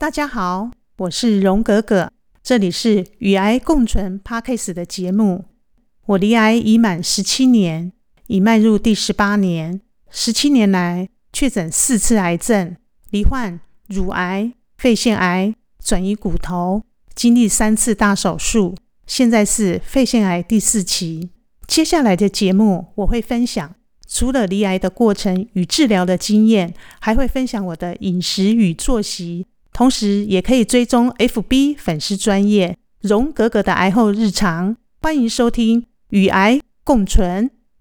大家好，我是荣格格，这里是与癌共存 Podcast 的节目。我离癌已满十七年，已迈入第十八年。十七年来，确诊四次癌症，罹患乳癌、肺腺癌、转移骨头，经历三次大手术，现在是肺腺癌第四期。接下来的节目，我会分享除了离癌的过程与治疗的经验，还会分享我的饮食与作息，同时也可以追踪 FB 粉丝专业荣格格的癌后日常。欢迎收听《与癌共存》。